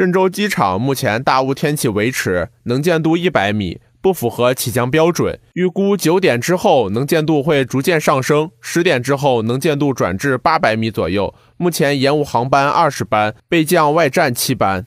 郑州机场目前大雾天气维持能见度一百米不符合起降标准。预估九点之后能见度会逐渐上升十点之后能见度转至八百米左右。目前延误航班二十班备降外站七班。